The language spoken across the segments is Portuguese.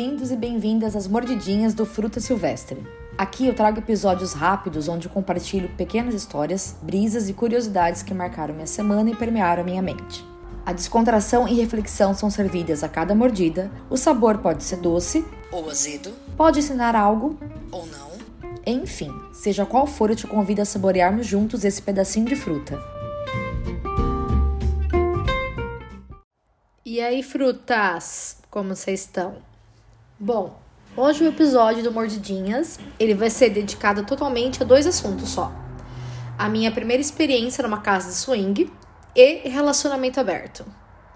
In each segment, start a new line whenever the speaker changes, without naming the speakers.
bem-vindos e bem-vindas às mordidinhas do Fruta Silvestre. Aqui eu trago episódios rápidos onde eu compartilho pequenas histórias, brisas e curiosidades que marcaram minha semana e permearam minha mente. A descontração e reflexão são servidas a cada mordida, o sabor pode ser doce
ou azedo,
pode ensinar algo
ou não.
Enfim, seja qual for, eu te convido a saborearmos juntos esse pedacinho de fruta.
E aí, frutas, como vocês estão? Bom, hoje o episódio do Mordidinhas, ele vai ser dedicado totalmente a dois assuntos só. A minha primeira experiência numa casa de swing e relacionamento aberto.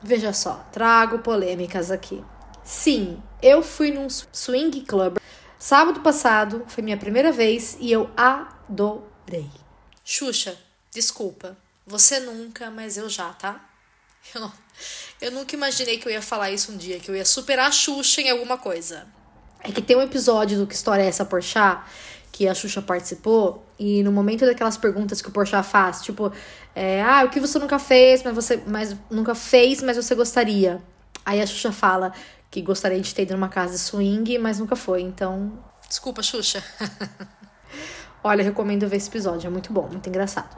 Veja só, trago polêmicas aqui. Sim, eu fui num swing club sábado passado, foi minha primeira vez e eu adorei.
Xuxa, desculpa, você nunca, mas eu já, tá? Eu não, eu nunca imaginei que eu ia falar isso um dia, que eu ia superar a Xuxa em alguma coisa.
É que tem um episódio do Que História é essa, Porchat, que a Xuxa participou, e no momento daquelas perguntas que o Porchat faz, tipo, é, ah, o que você nunca fez, mas você mas nunca fez, mas você gostaria. Aí a Xuxa fala que gostaria de ter ido numa casa de swing, mas nunca foi, então.
Desculpa, Xuxa.
Olha, recomendo ver esse episódio, é muito bom, muito engraçado.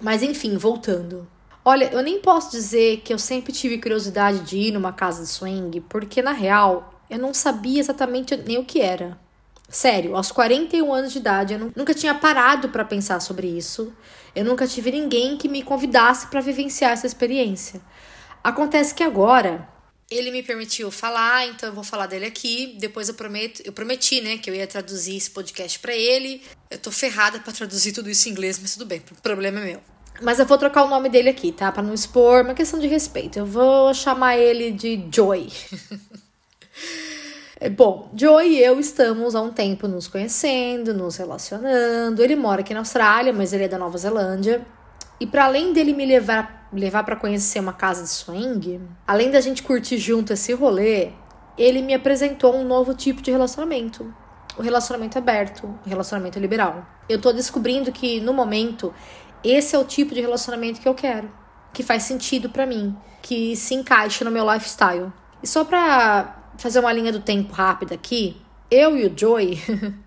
Mas enfim, voltando. Olha, eu nem posso dizer que eu sempre tive curiosidade de ir numa casa de swing, porque na real eu não sabia exatamente nem o que era. Sério, aos 41 anos de idade eu nunca tinha parado para pensar sobre isso. Eu nunca tive ninguém que me convidasse para vivenciar essa experiência. Acontece que agora
ele me permitiu falar, então eu vou falar dele aqui. Depois eu prometo, eu prometi, né, que eu ia traduzir esse podcast para ele. Eu tô ferrada para traduzir tudo isso em inglês, mas tudo bem, o problema é meu.
Mas eu vou trocar o nome dele aqui, tá? Pra não expor, uma questão de respeito. Eu vou chamar ele de Joy. É, bom, Joy e eu estamos há um tempo nos conhecendo, nos relacionando. Ele mora aqui na Austrália, mas ele é da Nova Zelândia. E para além dele me levar levar para conhecer uma casa de swing, além da gente curtir junto esse rolê, ele me apresentou um novo tipo de relacionamento, o relacionamento aberto, o relacionamento liberal. Eu tô descobrindo que no momento esse é o tipo de relacionamento que eu quero, que faz sentido para mim, que se encaixa no meu lifestyle. E só pra fazer uma linha do tempo rápida aqui, eu e o Joey,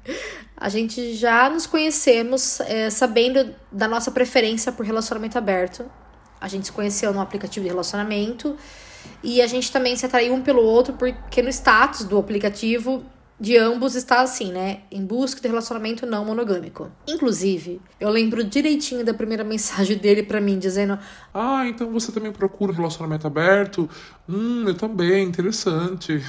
a gente já nos conhecemos é, sabendo da nossa preferência por relacionamento aberto. A gente se conheceu no aplicativo de relacionamento e a gente também se atraiu um pelo outro porque no status do aplicativo de ambos está assim, né? Em busca de relacionamento não monogâmico. Inclusive, eu lembro direitinho da primeira mensagem dele para mim, dizendo:
Ah, então você também procura relacionamento aberto? Hum, eu também, interessante.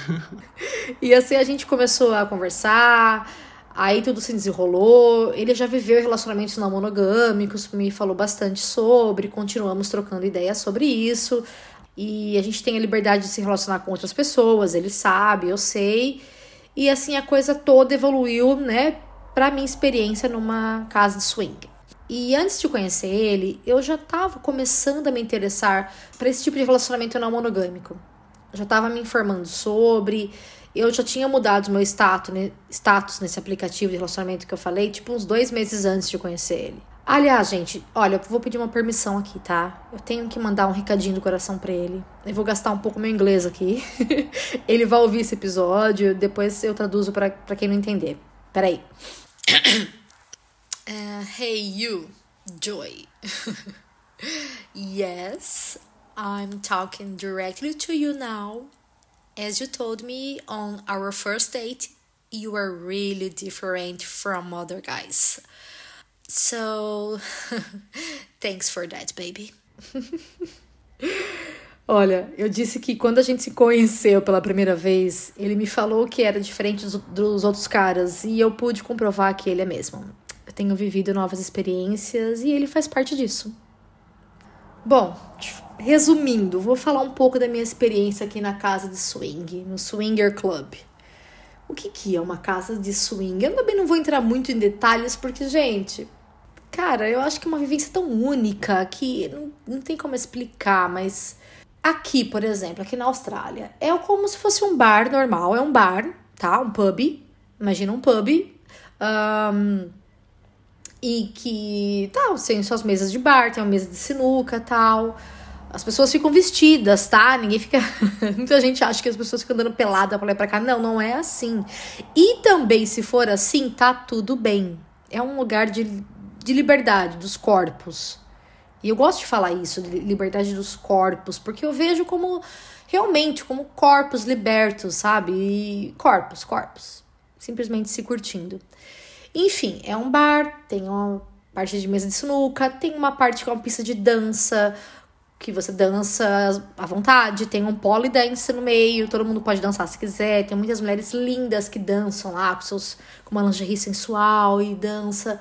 e assim a gente começou a conversar. Aí tudo se desenrolou. Ele já viveu relacionamentos não monogâmicos, me falou bastante sobre. Continuamos trocando ideias sobre isso. E a gente tem a liberdade de se relacionar com outras pessoas, ele sabe, eu sei. E assim a coisa toda evoluiu, né, para minha experiência numa casa de swing. E antes de conhecer ele, eu já estava começando a me interessar para esse tipo de relacionamento não monogâmico. Já estava me informando sobre, eu já tinha mudado meu status, né, status nesse aplicativo de relacionamento que eu falei, tipo uns dois meses antes de conhecer ele. Aliás, gente, olha, eu vou pedir uma permissão aqui, tá? Eu tenho que mandar um recadinho do coração para ele. Eu vou gastar um pouco meu inglês aqui. ele vai ouvir esse episódio, depois eu traduzo para quem não entender. Peraí.
uh, hey, you, Joy. yes, I'm talking directly to you now. As you told me on our first date, you are really different from other guys. So, thanks for that, baby.
Olha, eu disse que quando a gente se conheceu pela primeira vez, ele me falou que era diferente dos, dos outros caras e eu pude comprovar que ele é mesmo. Eu tenho vivido novas experiências e ele faz parte disso. Bom, resumindo, vou falar um pouco da minha experiência aqui na casa de swing, no Swinger Club. O que, que é uma casa de swing? Eu também não vou entrar muito em detalhes porque, gente, Cara, eu acho que é uma vivência tão única que não, não tem como explicar, mas aqui, por exemplo, aqui na Austrália, é como se fosse um bar normal, é um bar, tá? Um pub. Imagina um pub. Um, e que, tal, tá, tem suas mesas de bar, tem uma mesa de sinuca tal. As pessoas ficam vestidas, tá? Ninguém fica. Muita gente acha que as pessoas ficam andando pelada pra lá e pra cá. Não, não é assim. E também, se for assim, tá tudo bem. É um lugar de, de liberdade dos corpos. E eu gosto de falar isso, de liberdade dos corpos, porque eu vejo como realmente como corpos libertos, sabe? E corpos, corpos. Simplesmente se curtindo. Enfim, é um bar, tem uma parte de mesa de sinuca, tem uma parte que é uma pista de dança, que você dança à vontade, tem um polydance no meio, todo mundo pode dançar se quiser, tem muitas mulheres lindas que dançam lá com, seus, com uma lingerie sensual e dança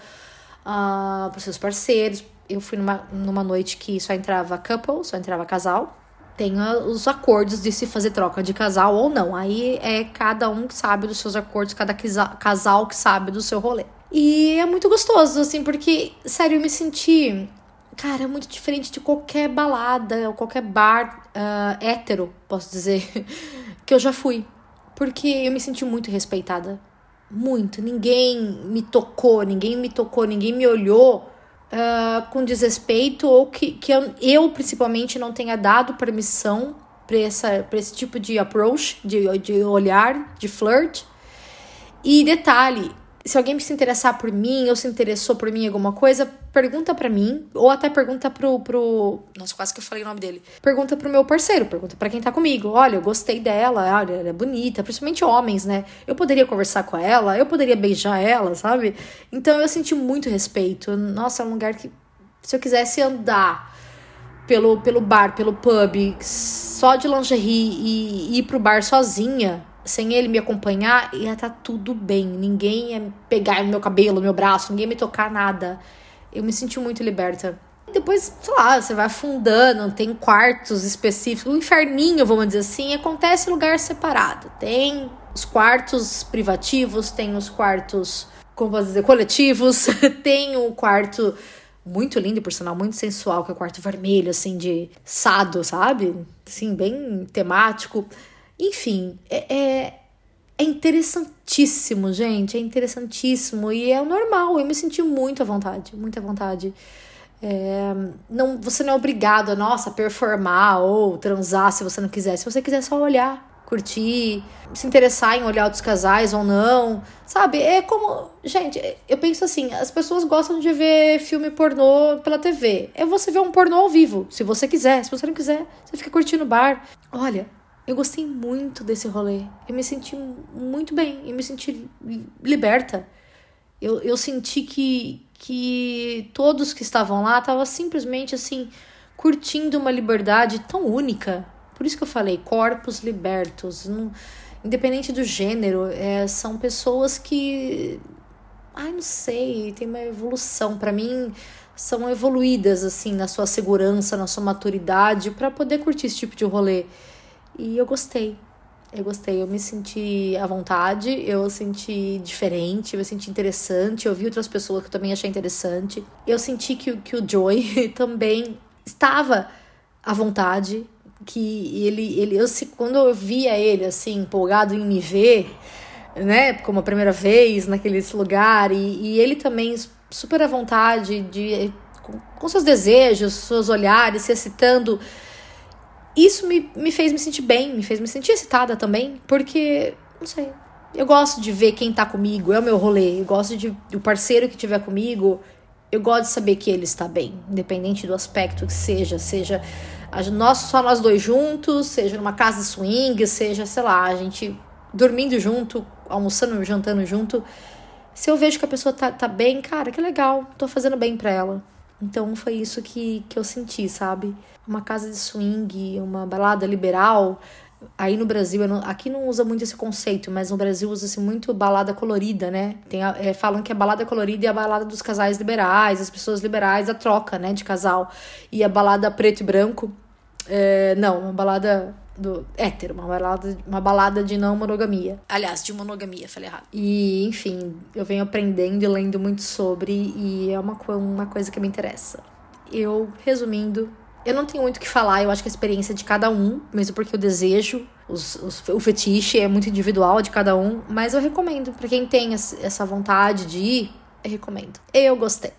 uh, para seus parceiros. Eu fui numa, numa noite que só entrava couple, só entrava casal. Tem os acordos de se fazer troca de casal ou não. Aí é cada um que sabe dos seus acordos, cada casal que sabe do seu rolê. E é muito gostoso, assim, porque, sério, eu me senti cara, muito diferente de qualquer balada ou qualquer bar uh, hétero, posso dizer, que eu já fui. Porque eu me senti muito respeitada. Muito. Ninguém me tocou, ninguém me tocou, ninguém me olhou uh, com desrespeito ou que, que eu, eu, principalmente, não tenha dado permissão para esse tipo de approach, de, de olhar, de flirt. E detalhe, se alguém se interessar por mim ou se interessou por mim em alguma coisa, pergunta para mim, ou até pergunta pro, pro. Nossa, quase que eu falei o nome dele. Pergunta pro meu parceiro, pergunta para quem tá comigo. Olha, eu gostei dela, olha, ela é bonita, principalmente homens, né? Eu poderia conversar com ela, eu poderia beijar ela, sabe? Então eu senti muito respeito. Nossa, é um lugar que, se eu quisesse andar pelo, pelo bar, pelo pub, só de lingerie e ir pro bar sozinha sem ele me acompanhar, ia estar tá tudo bem. Ninguém ia pegar meu cabelo, meu braço, ninguém ia me tocar nada. Eu me senti muito liberta. Depois, sei lá, você vai afundando, tem quartos específicos. O inferninho, vamos dizer assim, acontece em lugar separado. Tem os quartos privativos, tem os quartos, como posso dizer, coletivos, tem o quarto muito lindo, por sinal, muito sensual, que é o quarto vermelho, assim, de sado, sabe? Assim, bem temático. Enfim, é, é, é interessantíssimo, gente. É interessantíssimo. E é normal. Eu me senti muito à vontade, muito à vontade. É, não, você não é obrigado a, nossa, performar ou transar se você não quiser. Se você quiser só olhar, curtir, se interessar em olhar outros casais ou não, sabe? É como. Gente, eu penso assim: as pessoas gostam de ver filme pornô pela TV. É você ver um pornô ao vivo, se você quiser. Se você não quiser, você fica curtindo o bar. Olha, eu gostei muito desse rolê. Eu me senti muito bem. Eu me senti liberta. Eu, eu senti que, que todos que estavam lá estavam simplesmente assim, curtindo uma liberdade tão única. Por isso que eu falei, corpos libertos. Não, independente do gênero, é, são pessoas que. Ai, não sei, tem uma evolução. para mim, são evoluídas, assim, na sua segurança, na sua maturidade, para poder curtir esse tipo de rolê. E eu gostei. Eu gostei, eu me senti à vontade, eu senti diferente, eu me senti interessante, eu vi outras pessoas que eu também achei interessante. Eu senti que, que o Joy também estava à vontade, que ele, ele eu, quando eu via ele assim, empolgado em me ver, né, como a primeira vez naquele lugar, e, e ele também super à vontade de com seus desejos, seus olhares, se excitando isso me, me fez me sentir bem, me fez me sentir excitada também, porque, não sei, eu gosto de ver quem tá comigo, é o meu rolê, eu gosto de o parceiro que tiver comigo, eu gosto de saber que ele está bem, independente do aspecto que seja, seja nós, só nós dois juntos, seja numa casa de swing, seja, sei lá, a gente dormindo junto, almoçando, jantando junto. Se eu vejo que a pessoa tá, tá bem, cara, que legal, tô fazendo bem pra ela. Então foi isso que, que eu senti, sabe? Uma casa de swing, uma balada liberal. Aí no Brasil, não, aqui não usa muito esse conceito, mas no Brasil usa-se muito balada colorida, né? Tem a, é, falam que a balada colorida é a balada dos casais liberais, as pessoas liberais, a troca, né, de casal. E a balada preto e branco, é, não, uma balada do hétero, uma balada, uma balada de não monogamia.
Aliás, de monogamia, falei errado.
E, enfim, eu venho aprendendo e lendo muito sobre e é uma, uma coisa que me interessa. Eu, resumindo, eu não tenho muito o que falar, eu acho que a experiência é de cada um, mesmo porque o desejo, os, os, o fetiche é muito individual de cada um, mas eu recomendo. para quem tem essa vontade de ir, eu recomendo. Eu gostei.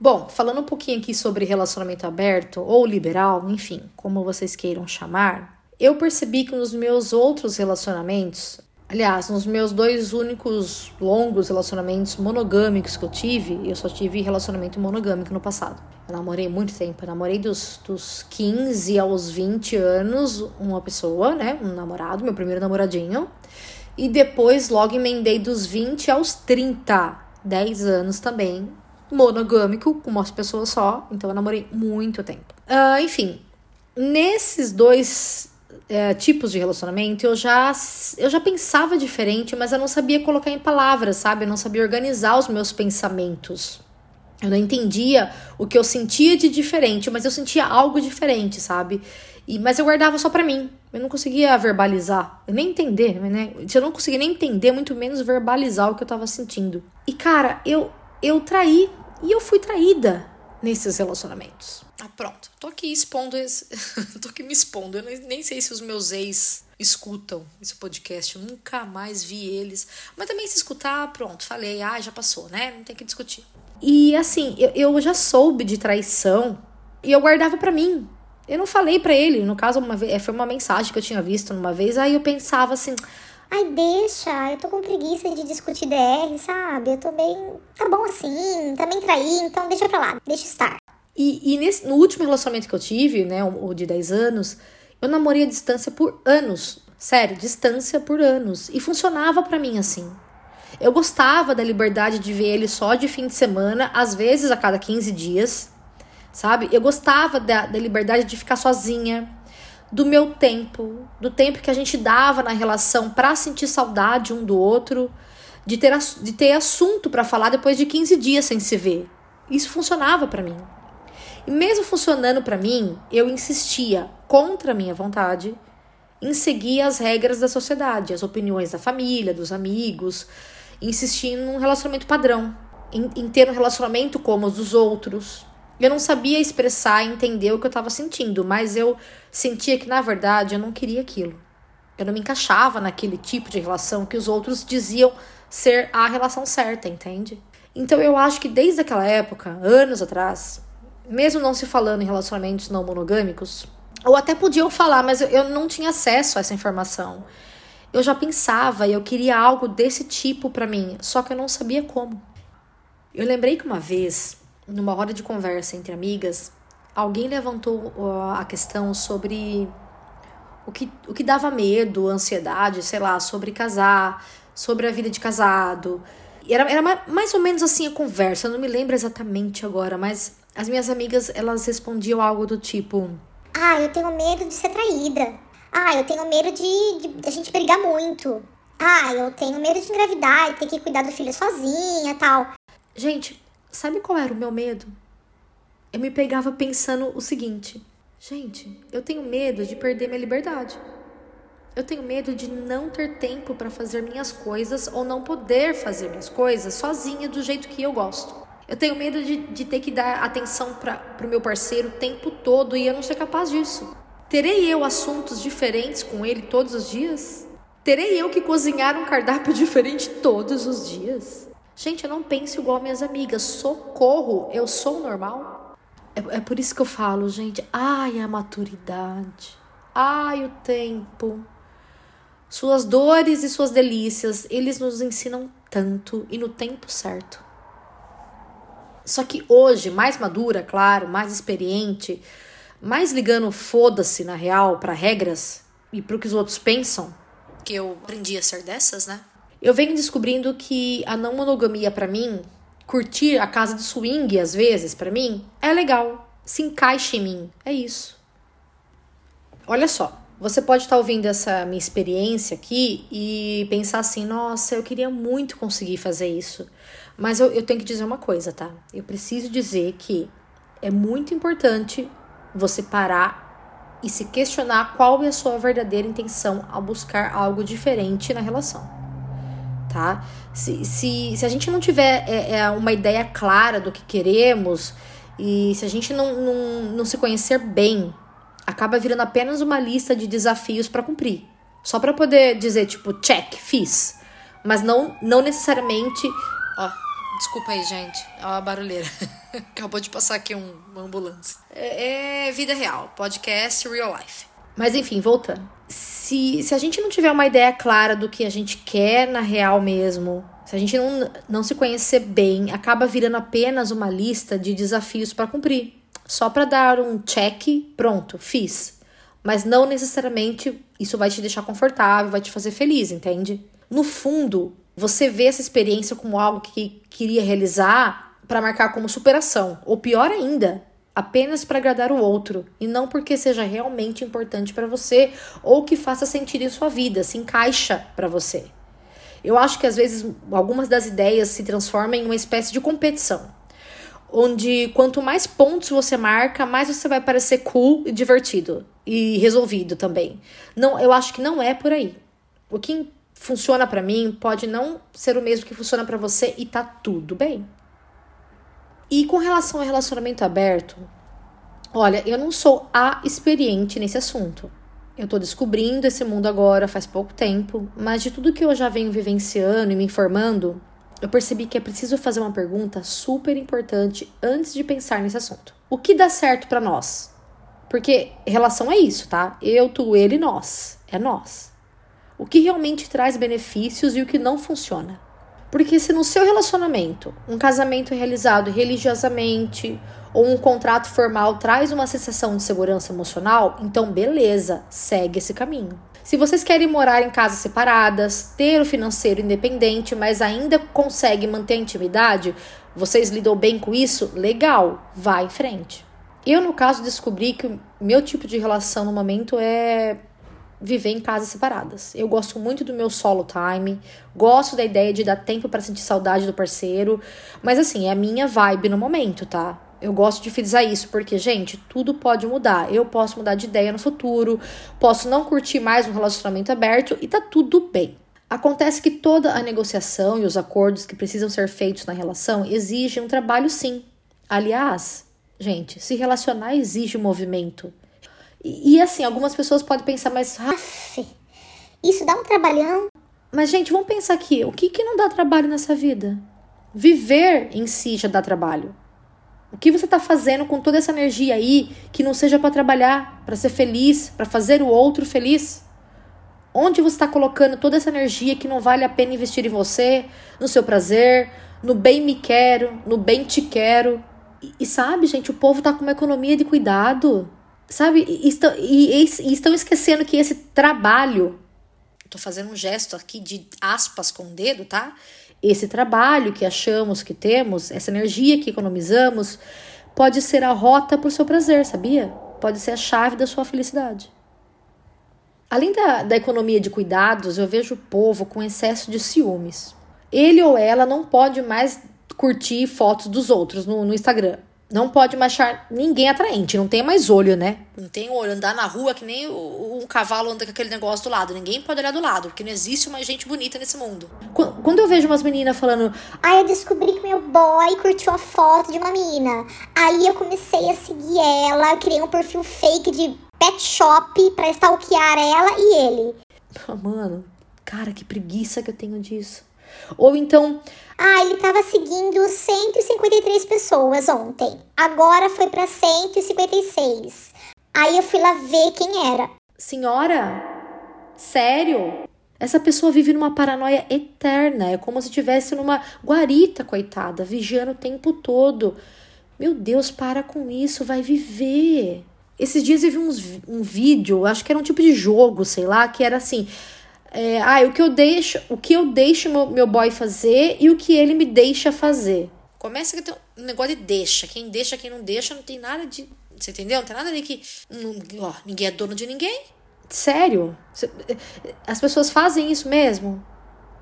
Bom, falando um pouquinho aqui sobre relacionamento aberto ou liberal, enfim, como vocês queiram chamar, eu percebi que nos meus outros relacionamentos, aliás, nos meus dois únicos longos relacionamentos monogâmicos que eu tive, eu só tive relacionamento monogâmico no passado. Eu namorei muito tempo, eu namorei dos, dos 15 aos 20 anos uma pessoa, né, um namorado, meu primeiro namoradinho, e depois logo emendei dos 20 aos 30, 10 anos também, monogâmico, com uma pessoa só, então eu namorei muito tempo. Uh, enfim, nesses dois uh, tipos de relacionamento eu já, eu já pensava diferente, mas eu não sabia colocar em palavras, sabe? Eu não sabia organizar os meus pensamentos. Eu não entendia o que eu sentia de diferente, mas eu sentia algo diferente, sabe? E, mas eu guardava só para mim. Eu não conseguia verbalizar, nem entender, né? Eu não conseguia nem entender, muito menos verbalizar o que eu tava sentindo. E cara, eu eu traí e eu fui traída nesses relacionamentos.
Ah, pronto. Tô aqui expondo esse... tô aqui me expondo. Eu nem sei se os meus ex escutam esse podcast. Eu nunca mais vi eles. Mas também se escutar, pronto, falei, ah, já passou, né? Não tem que discutir.
E assim, eu, eu já soube de traição e eu guardava para mim. Eu não falei para ele, no caso, uma vez, foi uma mensagem que eu tinha visto numa vez, aí eu pensava assim,
Ai, deixa, eu tô com preguiça de discutir DR, sabe? Eu tô bem. Tá bom assim, também traí, então deixa pra lá, deixa estar.
E, e nesse, no último relacionamento que eu tive, né, o de 10 anos, eu namorei a distância por anos. Sério, distância por anos. E funcionava para mim assim. Eu gostava da liberdade de ver ele só de fim de semana, às vezes a cada 15 dias, sabe? Eu gostava da, da liberdade de ficar sozinha, do meu tempo, do tempo que a gente dava na relação para sentir saudade um do outro, de ter, de ter assunto para falar depois de 15 dias sem se ver. Isso funcionava para mim. E mesmo funcionando para mim, eu insistia, contra a minha vontade, em seguir as regras da sociedade, as opiniões da família, dos amigos, insistir num relacionamento padrão, em, em ter um relacionamento como os dos outros, eu não sabia expressar e entender o que eu estava sentindo, mas eu sentia que na verdade eu não queria aquilo. Eu não me encaixava naquele tipo de relação que os outros diziam ser a relação certa, entende? Então eu acho que desde aquela época, anos atrás, mesmo não se falando em relacionamentos não monogâmicos, ou até podiam falar, mas eu não tinha acesso a essa informação. Eu já pensava e eu queria algo desse tipo para mim, só que eu não sabia como. Eu lembrei que uma vez numa roda de conversa entre amigas, alguém levantou a questão sobre o que, o que dava medo, ansiedade, sei lá, sobre casar, sobre a vida de casado. Era, era mais ou menos assim a conversa, eu não me lembro exatamente agora, mas as minhas amigas, elas respondiam algo do tipo...
Ah, eu tenho medo de ser traída. Ah, eu tenho medo de, de, a gente brigar muito. Ah, eu tenho medo de engravidar e ter que cuidar do filho sozinha tal.
Gente, Sabe qual era o meu medo? Eu me pegava pensando o seguinte: gente, eu tenho medo de perder minha liberdade. Eu tenho medo de não ter tempo para fazer minhas coisas ou não poder fazer minhas coisas sozinha do jeito que eu gosto. Eu tenho medo de, de ter que dar atenção para o meu parceiro o tempo todo e eu não ser capaz disso. Terei eu assuntos diferentes com ele todos os dias? Terei eu que cozinhar um cardápio diferente todos os dias? Gente, eu não penso igual minhas amigas. Socorro, eu sou normal? É, é por isso que eu falo, gente. Ai, a maturidade. Ai, o tempo. Suas dores e suas delícias, eles nos ensinam tanto e no tempo certo. Só que hoje, mais madura, claro, mais experiente, mais ligando foda-se na real para regras e pro que os outros pensam.
Que eu aprendi a ser dessas, né?
Eu venho descobrindo que a não monogamia para mim, curtir a casa de swing às vezes para mim, é legal, se encaixa em mim, é isso. Olha só, você pode estar ouvindo essa minha experiência aqui e pensar assim: nossa, eu queria muito conseguir fazer isso. Mas eu, eu tenho que dizer uma coisa, tá? Eu preciso dizer que é muito importante você parar e se questionar qual é a sua verdadeira intenção ao buscar algo diferente na relação tá? Se, se, se a gente não tiver é, é, uma ideia clara do que queremos e se a gente não, não, não se conhecer bem, acaba virando apenas uma lista de desafios para cumprir. Só para poder dizer, tipo, check, fiz. Mas não, não necessariamente.
Ó, oh, desculpa aí, gente. Ó, a barulheira. Acabou de passar aqui um, uma ambulância. É, é vida real, podcast real life.
Mas enfim, voltando. Se, se a gente não tiver uma ideia clara do que a gente quer na real mesmo, se a gente não, não se conhecer bem, acaba virando apenas uma lista de desafios para cumprir. Só para dar um check, pronto, fiz. Mas não necessariamente isso vai te deixar confortável, vai te fazer feliz, entende? No fundo, você vê essa experiência como algo que queria realizar para marcar como superação, ou pior ainda, apenas para agradar o outro e não porque seja realmente importante para você ou que faça sentido em sua vida, se encaixa para você. Eu acho que às vezes algumas das ideias se transformam em uma espécie de competição, onde quanto mais pontos você marca, mais você vai parecer cool e divertido e resolvido também. Não, eu acho que não é por aí. O que funciona para mim pode não ser o mesmo que funciona para você e tá tudo bem. E com relação ao relacionamento aberto, olha, eu não sou a experiente nesse assunto. Eu tô descobrindo esse mundo agora faz pouco tempo, mas de tudo que eu já venho vivenciando e me informando, eu percebi que é preciso fazer uma pergunta super importante antes de pensar nesse assunto. O que dá certo para nós? Porque relação é isso, tá? Eu, tu, ele, nós. É nós. O que realmente traz benefícios e o que não funciona. Porque se no seu relacionamento, um casamento realizado religiosamente ou um contrato formal traz uma sensação de segurança emocional, então beleza, segue esse caminho. Se vocês querem morar em casas separadas, ter o financeiro independente, mas ainda conseguem manter a intimidade, vocês lidam bem com isso? Legal, vá em frente. Eu, no caso, descobri que o meu tipo de relação no momento é viver em casas separadas. Eu gosto muito do meu solo time, gosto da ideia de dar tempo para sentir saudade do parceiro, mas assim, é a minha vibe no momento, tá? Eu gosto de frisar isso, porque, gente, tudo pode mudar. Eu posso mudar de ideia no futuro, posso não curtir mais um relacionamento aberto e tá tudo bem. Acontece que toda a negociação e os acordos que precisam ser feitos na relação exigem um trabalho, sim. Aliás, gente, se relacionar exige movimento. E, e assim, algumas pessoas podem pensar, mas.
Aff, isso dá um trabalhão.
Mas, gente, vamos pensar aqui: o que, que não dá trabalho nessa vida? Viver em si já dá trabalho. O que você está fazendo com toda essa energia aí que não seja para trabalhar, para ser feliz, para fazer o outro feliz? Onde você está colocando toda essa energia que não vale a pena investir em você, no seu prazer, no bem me quero, no bem te quero? E, e sabe, gente, o povo tá com uma economia de cuidado. Sabe? E estão, e, e estão esquecendo que esse trabalho.
Tô fazendo um gesto aqui de aspas com o dedo, tá?
Esse trabalho que achamos que temos, essa energia que economizamos, pode ser a rota para o seu prazer, sabia? Pode ser a chave da sua felicidade. Além da, da economia de cuidados, eu vejo o povo com excesso de ciúmes. Ele ou ela não pode mais curtir fotos dos outros no, no Instagram. Não pode mais achar ninguém atraente, não tem mais olho, né?
Não tem olho, andar na rua que nem um cavalo anda com aquele negócio do lado. Ninguém pode olhar do lado, porque não existe mais gente bonita nesse mundo.
Quando eu vejo umas meninas falando.
Ah, eu descobri que meu boy curtiu a foto de uma menina. Aí eu comecei a seguir ela, eu criei um perfil fake de pet shop pra stalkear ela e ele.
Mano, cara, que preguiça que eu tenho disso. Ou então.
Ah, ele estava seguindo 153 pessoas ontem. Agora foi para 156. Aí eu fui lá ver quem era.
Senhora? Sério? Essa pessoa vive numa paranoia eterna. É como se estivesse numa guarita, coitada, vigiando o tempo todo. Meu Deus, para com isso, vai viver. Esses dias eu vi uns, um vídeo, acho que era um tipo de jogo, sei lá, que era assim: é, ah, o que eu deixo, o que eu deixo meu, meu boy fazer e o que ele me deixa fazer.
Começa que tem um negócio de deixa. Quem deixa, quem não deixa, não tem nada de. Você entendeu? Não tem nada ali que. Não, ó, ninguém é dono de ninguém.
Sério? As pessoas fazem isso mesmo?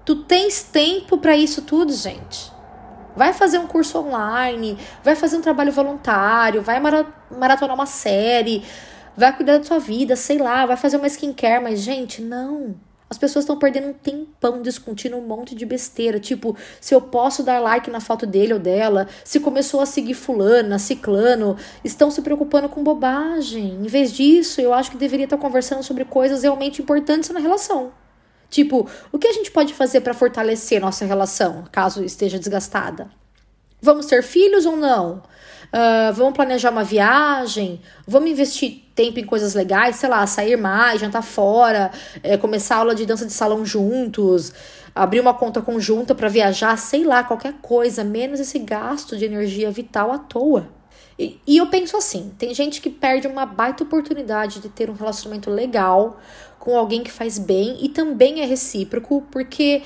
Tu tens tempo para isso tudo, gente. Vai fazer um curso online, vai fazer um trabalho voluntário, vai maratonar uma série, vai cuidar da sua vida, sei lá, vai fazer uma skincare, mas, gente, não. As pessoas estão perdendo um tempão discutindo um monte de besteira, tipo, se eu posso dar like na foto dele ou dela, se começou a seguir fulana, ciclano, estão se preocupando com bobagem. Em vez disso, eu acho que deveria estar conversando sobre coisas realmente importantes na relação. Tipo, o que a gente pode fazer para fortalecer nossa relação, caso esteja desgastada? Vamos ter filhos ou não? Uh, vamos planejar uma viagem, vamos investir tempo em coisas legais, sei lá, sair mais, jantar fora, é, começar aula de dança de salão juntos, abrir uma conta conjunta para viajar, sei lá, qualquer coisa, menos esse gasto de energia vital à toa. E, e eu penso assim: tem gente que perde uma baita oportunidade de ter um relacionamento legal com alguém que faz bem e também é recíproco, porque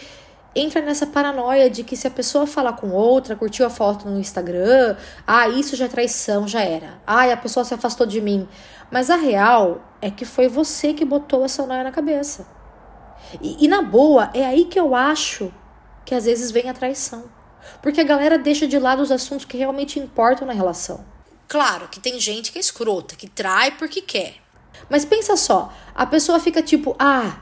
entra nessa paranoia de que se a pessoa falar com outra, curtiu a foto no Instagram, ah, isso já é traição, já era. Ah, a pessoa se afastou de mim. Mas a real é que foi você que botou essa noia na cabeça. E, e na boa, é aí que eu acho que às vezes vem a traição. Porque a galera deixa de lado os assuntos que realmente importam na relação.
Claro que tem gente que é escrota, que trai porque quer.
Mas pensa só, a pessoa fica tipo, ah,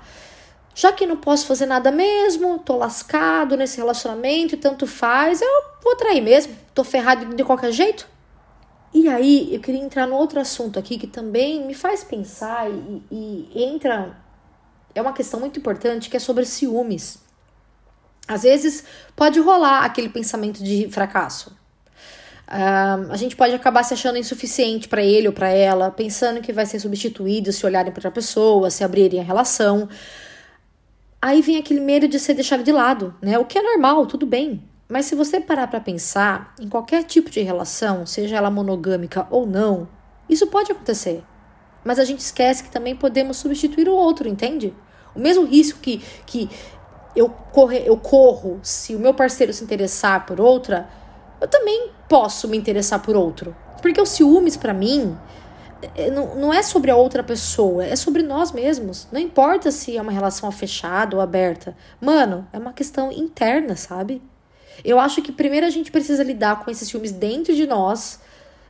já que não posso fazer nada mesmo, tô lascado nesse relacionamento e tanto faz, eu vou trair mesmo, tô ferrado de qualquer jeito. E aí, eu queria entrar no outro assunto aqui que também me faz pensar e, e entra. É uma questão muito importante que é sobre ciúmes. Às vezes pode rolar aquele pensamento de fracasso. Uh, a gente pode acabar se achando insuficiente para ele ou para ela, pensando que vai ser substituído se olharem para outra pessoa, se abrirem a relação. Aí vem aquele medo de ser deixado de lado, né? O que é normal, tudo bem. Mas se você parar para pensar em qualquer tipo de relação, seja ela monogâmica ou não, isso pode acontecer. Mas a gente esquece que também podemos substituir o outro, entende? O mesmo risco que, que eu, corre, eu corro se o meu parceiro se interessar por outra, eu também posso me interessar por outro. Porque o ciúmes, para mim, é, não é sobre a outra pessoa, é sobre nós mesmos. Não importa se é uma relação fechada ou aberta. Mano, é uma questão interna, sabe? Eu acho que primeiro a gente precisa lidar com esses ciúmes dentro de nós,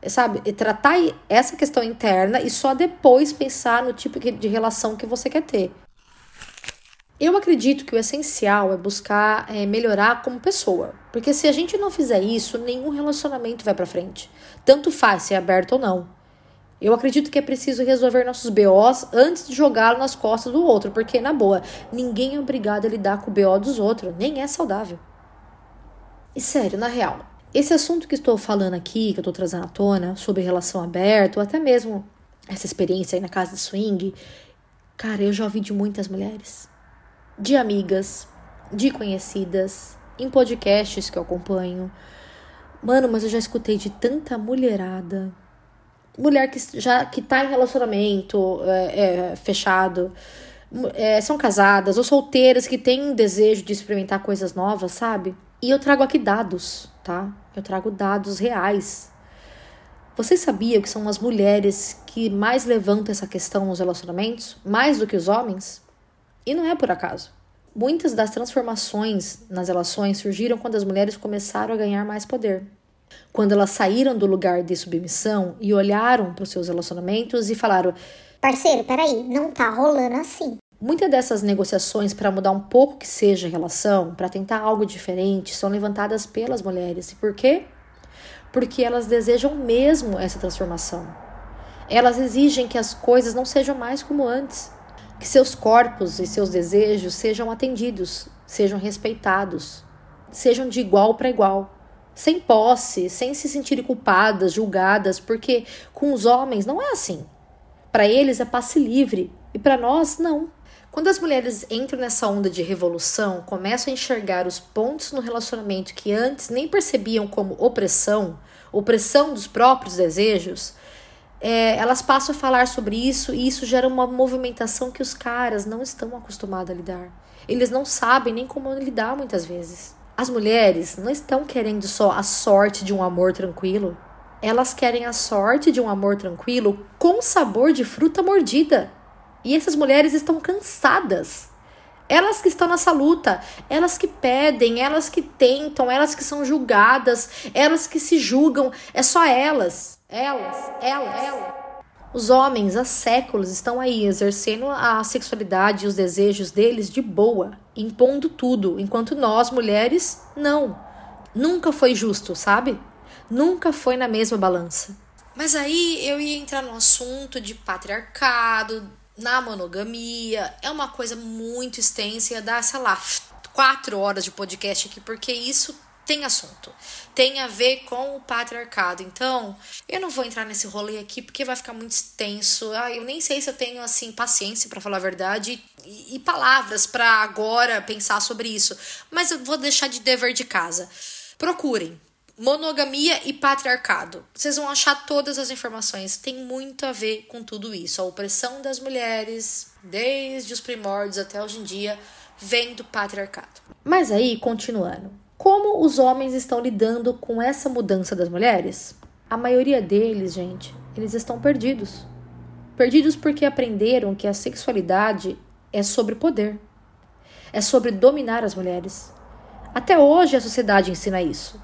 sabe? E tratar essa questão interna e só depois pensar no tipo de relação que você quer ter. Eu acredito que o essencial é buscar é, melhorar como pessoa, porque se a gente não fizer isso, nenhum relacionamento vai para frente. Tanto faz se é aberto ou não. Eu acredito que é preciso resolver nossos BOs antes de jogá-lo nas costas do outro, porque, na boa, ninguém é obrigado a lidar com o BO dos outros, nem é saudável. E sério, na real, esse assunto que estou falando aqui, que eu estou trazendo à tona, sobre relação aberta, ou até mesmo essa experiência aí na casa de swing, cara, eu já ouvi de muitas mulheres de amigas, de conhecidas, em podcasts que eu acompanho. Mano, mas eu já escutei de tanta mulherada. Mulher que já que tá em relacionamento é, é, fechado, é, são casadas ou solteiras que têm desejo de experimentar coisas novas, sabe? E eu trago aqui dados, tá? Eu trago dados reais. Vocês sabiam que são as mulheres que mais levantam essa questão nos relacionamentos, mais do que os homens? E não é por acaso. Muitas das transformações nas relações surgiram quando as mulheres começaram a ganhar mais poder. Quando elas saíram do lugar de submissão e olharam para os seus relacionamentos e falaram:
Parceiro, peraí, não tá rolando assim.
Muitas dessas negociações para mudar um pouco que seja a relação, para tentar algo diferente, são levantadas pelas mulheres. E por quê? Porque elas desejam mesmo essa transformação. Elas exigem que as coisas não sejam mais como antes que seus corpos e seus desejos sejam atendidos, sejam respeitados, sejam de igual para igual, sem posse, sem se sentirem culpadas, julgadas, porque com os homens não é assim. Para eles é passe livre e para nós não. Quando as mulheres entram nessa onda de revolução, começam a enxergar os pontos no relacionamento que antes nem percebiam como opressão, opressão dos próprios desejos, é, elas passam a falar sobre isso e isso gera uma movimentação que os caras não estão acostumados a lidar. Eles não sabem nem como lidar muitas vezes. As mulheres não estão querendo só a sorte de um amor tranquilo. Elas querem a sorte de um amor tranquilo com sabor de fruta mordida. E essas mulheres estão cansadas. Elas que estão nessa luta, elas que pedem, elas que tentam, elas que são julgadas, elas que se julgam, é só elas. Elas, elas, elas. Os homens há séculos estão aí exercendo a sexualidade e os desejos deles de boa, impondo tudo, enquanto nós, mulheres, não. Nunca foi justo, sabe? Nunca foi na mesma balança.
Mas aí eu ia entrar no assunto de patriarcado, na monogamia. É uma coisa muito extensa, ia dar, sei lá, quatro horas de podcast aqui, porque isso tem assunto. Tem a ver com o patriarcado. Então, eu não vou entrar nesse rolê aqui porque vai ficar muito extenso. Ah, eu nem sei se eu tenho assim paciência para falar a verdade e, e palavras para agora pensar sobre isso. Mas eu vou deixar de dever de casa. Procurem monogamia e patriarcado. Vocês vão achar todas as informações. Tem muito a ver com tudo isso. A opressão das mulheres, desde os primórdios até hoje em dia, vem do patriarcado.
Mas aí, continuando. Como os homens estão lidando com essa mudança das mulheres? A maioria deles, gente, eles estão perdidos. Perdidos porque aprenderam que a sexualidade é sobre poder, é sobre dominar as mulheres. Até hoje a sociedade ensina isso.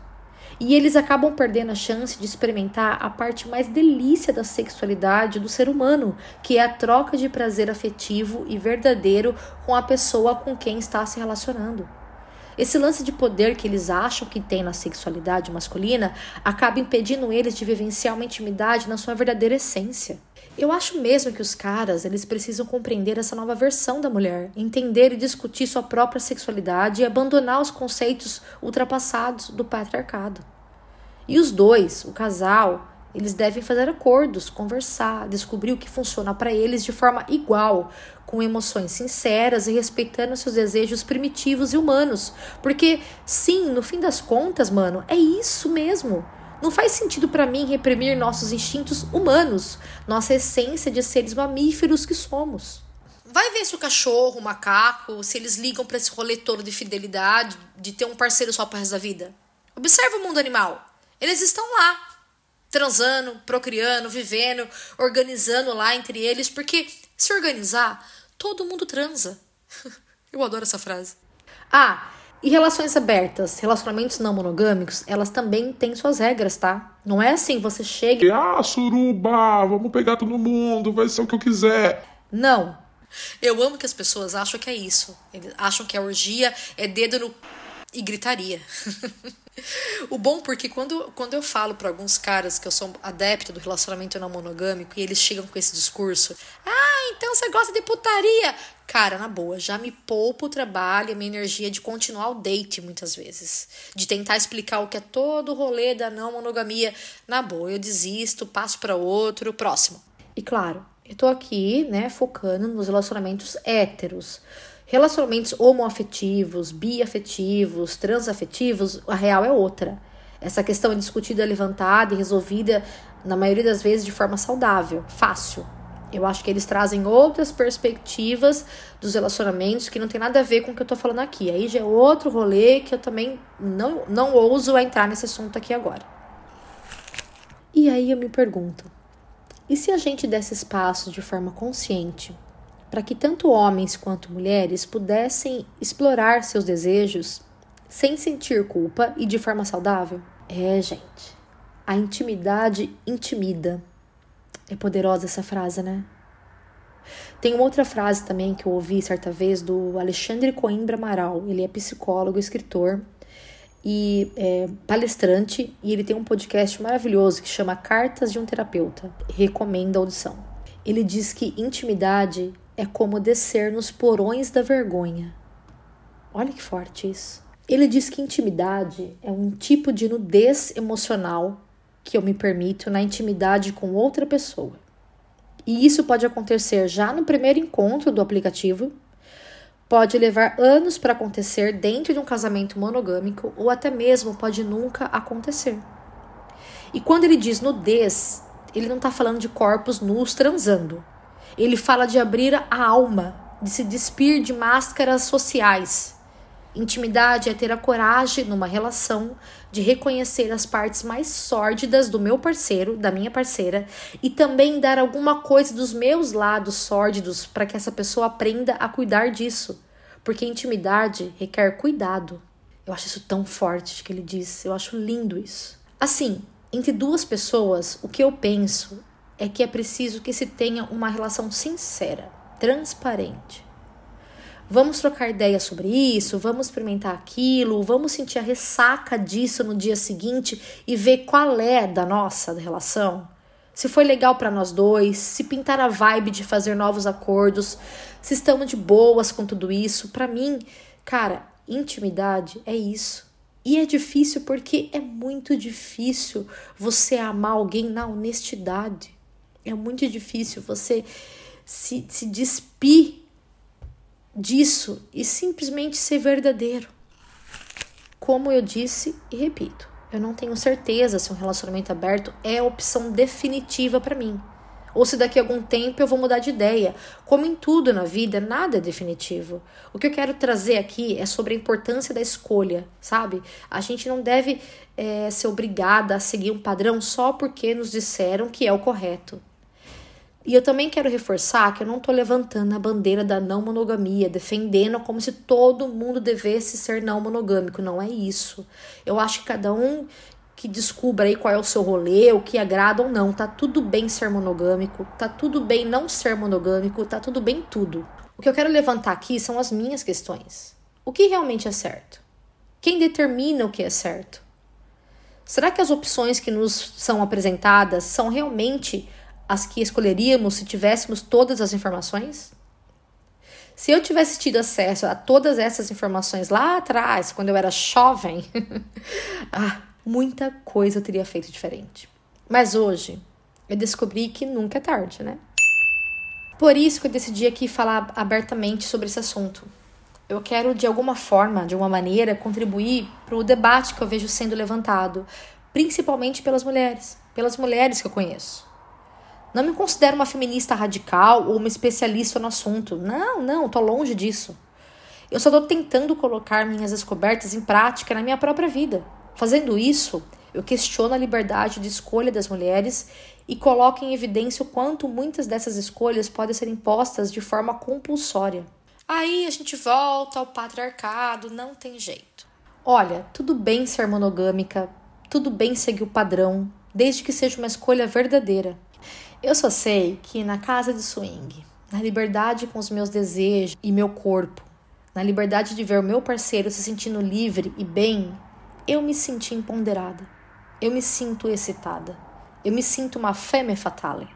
E eles acabam perdendo a chance de experimentar a parte mais delícia da sexualidade do ser humano, que é a troca de prazer afetivo e verdadeiro com a pessoa com quem está se relacionando. Esse lance de poder que eles acham que tem na sexualidade masculina acaba impedindo eles de vivenciar uma intimidade na sua verdadeira essência. Eu acho mesmo que os caras, eles precisam compreender essa nova versão da mulher, entender e discutir sua própria sexualidade e abandonar os conceitos ultrapassados do patriarcado. E os dois, o casal, eles devem fazer acordos, conversar, descobrir o que funciona para eles de forma igual, com emoções sinceras e respeitando seus desejos primitivos e humanos. Porque, sim, no fim das contas, mano, é isso mesmo. Não faz sentido para mim reprimir nossos instintos humanos, nossa essência de seres mamíferos que somos.
Vai ver se o cachorro, o macaco, se eles ligam para esse rolê todo de fidelidade, de ter um parceiro só pro resto da vida. Observa o mundo animal. Eles estão lá, transando, procriando, vivendo, organizando lá entre eles, porque se organizar, todo mundo transa. Eu adoro essa frase.
Ah, e relações abertas, relacionamentos não monogâmicos, elas também têm suas regras, tá? Não é assim, você chega
e. Ah, suruba, vamos pegar todo mundo, vai ser o que eu quiser.
Não.
Eu amo que as pessoas acham que é isso. Eles acham que a orgia é dedo no. e gritaria. O bom porque quando, quando eu falo para alguns caras que eu sou adepto do relacionamento não monogâmico e eles chegam com esse discurso, ah, então você gosta de putaria. Cara, na boa, já me poupa o trabalho a minha energia de continuar o date muitas vezes. De tentar explicar o que é todo o rolê da não monogamia. Na boa, eu desisto, passo para outro, próximo.
E claro, eu tô aqui, né, focando nos relacionamentos héteros. Relacionamentos homoafetivos, biafetivos, transafetivos, a real é outra. Essa questão é discutida, levantada e resolvida, na maioria das vezes, de forma saudável, fácil. Eu acho que eles trazem outras perspectivas dos relacionamentos que não tem nada a ver com o que eu tô falando aqui. Aí já é outro rolê que eu também não, não ouso entrar nesse assunto aqui agora. E aí eu me pergunto: e se a gente desse espaço de forma consciente para que tanto homens quanto mulheres pudessem explorar seus desejos sem sentir culpa e de forma saudável? É, gente, a intimidade intimida. É poderosa essa frase, né? Tem uma outra frase também que eu ouvi certa vez do Alexandre Coimbra Amaral. Ele é psicólogo, escritor e é, palestrante, e ele tem um podcast maravilhoso que chama Cartas de um Terapeuta. Recomendo a audição. Ele diz que intimidade é como descer nos porões da vergonha. Olha que forte isso. Ele diz que intimidade é um tipo de nudez emocional que eu me permito na intimidade com outra pessoa. E isso pode acontecer já no primeiro encontro do aplicativo, pode levar anos para acontecer dentro de um casamento monogâmico ou até mesmo pode nunca acontecer. E quando ele diz nudez, ele não está falando de corpos nus transando. Ele fala de abrir a alma, de se despir de máscaras sociais. Intimidade é ter a coragem numa relação de reconhecer as partes mais sórdidas do meu parceiro, da minha parceira, e também dar alguma coisa dos meus lados sórdidos para que essa pessoa aprenda a cuidar disso. Porque intimidade requer cuidado. Eu acho isso tão forte que ele diz, eu acho lindo isso. Assim, entre duas pessoas, o que eu penso é que é preciso que se tenha uma relação sincera, transparente. Vamos trocar ideias sobre isso, vamos experimentar aquilo, vamos sentir a ressaca disso no dia seguinte e ver qual é da nossa relação. Se foi legal para nós dois, se pintar a vibe de fazer novos acordos, se estamos de boas com tudo isso. Para mim, cara, intimidade é isso. E é difícil porque é muito difícil você amar alguém na honestidade. É muito difícil você se, se despir disso e simplesmente ser verdadeiro. Como eu disse e repito, eu não tenho certeza se um relacionamento aberto é a opção definitiva para mim ou se daqui a algum tempo eu vou mudar de ideia. Como em tudo na vida, nada é definitivo. O que eu quero trazer aqui é sobre a importância da escolha, sabe? A gente não deve é, ser obrigada a seguir um padrão só porque nos disseram que é o correto. E eu também quero reforçar que eu não estou levantando a bandeira da não monogamia, defendendo como se todo mundo devesse ser não monogâmico. Não é isso. Eu acho que cada um que descubra aí qual é o seu rolê, o que agrada ou não. Tá tudo bem ser monogâmico, tá tudo bem não ser monogâmico, tá tudo bem tudo. O que eu quero levantar aqui são as minhas questões. O que realmente é certo? Quem determina o que é certo? Será que as opções que nos são apresentadas são realmente as que escolheríamos se tivéssemos todas as informações? Se eu tivesse tido acesso a todas essas informações lá atrás, quando eu era jovem, ah, muita coisa eu teria feito diferente. Mas hoje eu descobri que nunca é tarde, né? Por isso que eu decidi aqui falar abertamente sobre esse assunto. Eu quero, de alguma forma, de uma maneira, contribuir para o debate que eu vejo sendo levantado, principalmente pelas mulheres, pelas mulheres que eu conheço. Não me considero uma feminista radical ou uma especialista no assunto. Não, não, tô longe disso. Eu só tô tentando colocar minhas descobertas em prática na minha própria vida. Fazendo isso, eu questiono a liberdade de escolha das mulheres e coloco em evidência o quanto muitas dessas escolhas podem ser impostas de forma compulsória.
Aí a gente volta ao patriarcado, não tem jeito.
Olha, tudo bem ser monogâmica, tudo bem seguir o padrão, desde que seja uma escolha verdadeira. Eu só sei que na casa de swing, na liberdade com os meus desejos e meu corpo, na liberdade de ver o meu parceiro se sentindo livre e bem, eu me senti empoderada. Eu me sinto excitada. Eu me sinto uma femme fatale.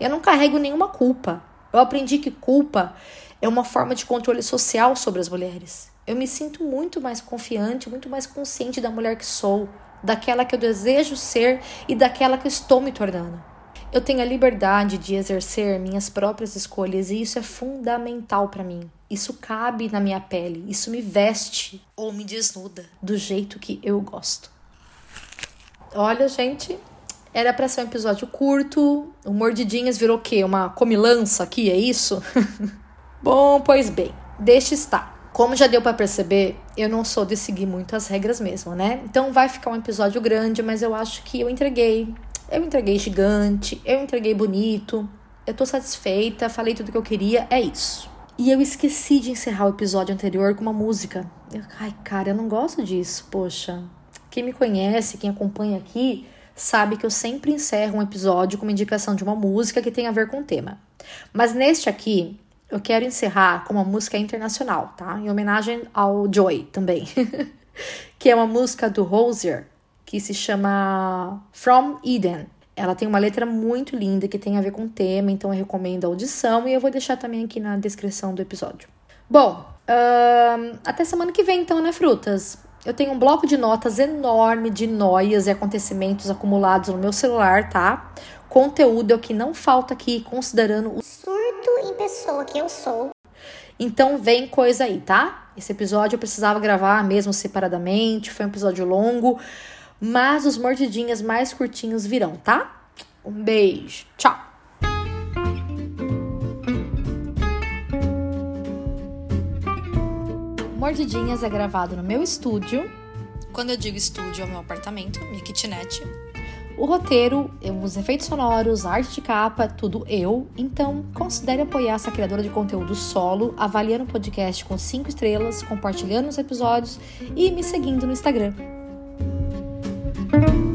Eu não carrego nenhuma culpa. Eu aprendi que culpa é uma forma de controle social sobre as mulheres. Eu me sinto muito mais confiante, muito mais consciente da mulher que sou, daquela que eu desejo ser e daquela que estou me tornando. Eu tenho a liberdade de exercer minhas próprias escolhas e isso é fundamental para mim. Isso cabe na minha pele, isso me veste
ou me desnuda
do jeito que eu gosto. Olha, gente, era para ser um episódio curto. O Mordidinhas virou o quê? Uma comilança aqui, é isso? Bom, pois bem, deixa estar. Como já deu para perceber, eu não sou de seguir muito as regras mesmo, né? Então vai ficar um episódio grande, mas eu acho que eu entreguei. Eu entreguei gigante, eu entreguei bonito. Eu tô satisfeita, falei tudo que eu queria, é isso. E eu esqueci de encerrar o episódio anterior com uma música. Eu, ai, cara, eu não gosto disso, poxa. Quem me conhece, quem acompanha aqui, sabe que eu sempre encerro um episódio com uma indicação de uma música que tem a ver com o tema. Mas neste aqui, eu quero encerrar com uma música internacional, tá? Em homenagem ao Joy também. que é uma música do Rosier, que se chama From Eden. Ela tem uma letra muito linda que tem a ver com o tema, então eu recomendo a audição e eu vou deixar também aqui na descrição do episódio. Bom, uh, até semana que vem então, né, frutas? Eu tenho um bloco de notas enorme de noias e acontecimentos acumulados no meu celular, tá? Conteúdo é o que não falta aqui, considerando o
surto em pessoa que eu sou.
Então vem coisa aí, tá? Esse episódio eu precisava gravar mesmo separadamente, foi um episódio longo mas os mordidinhas mais curtinhos virão, tá? Um beijo, tchau! Mordidinhas é gravado no meu estúdio.
Quando eu digo estúdio, é o meu apartamento, minha kitnet.
O roteiro, os efeitos sonoros, a arte de capa, tudo eu. Então, considere apoiar essa criadora de conteúdo solo, avaliando o podcast com 5 estrelas, compartilhando os episódios e me seguindo no Instagram. Thank you.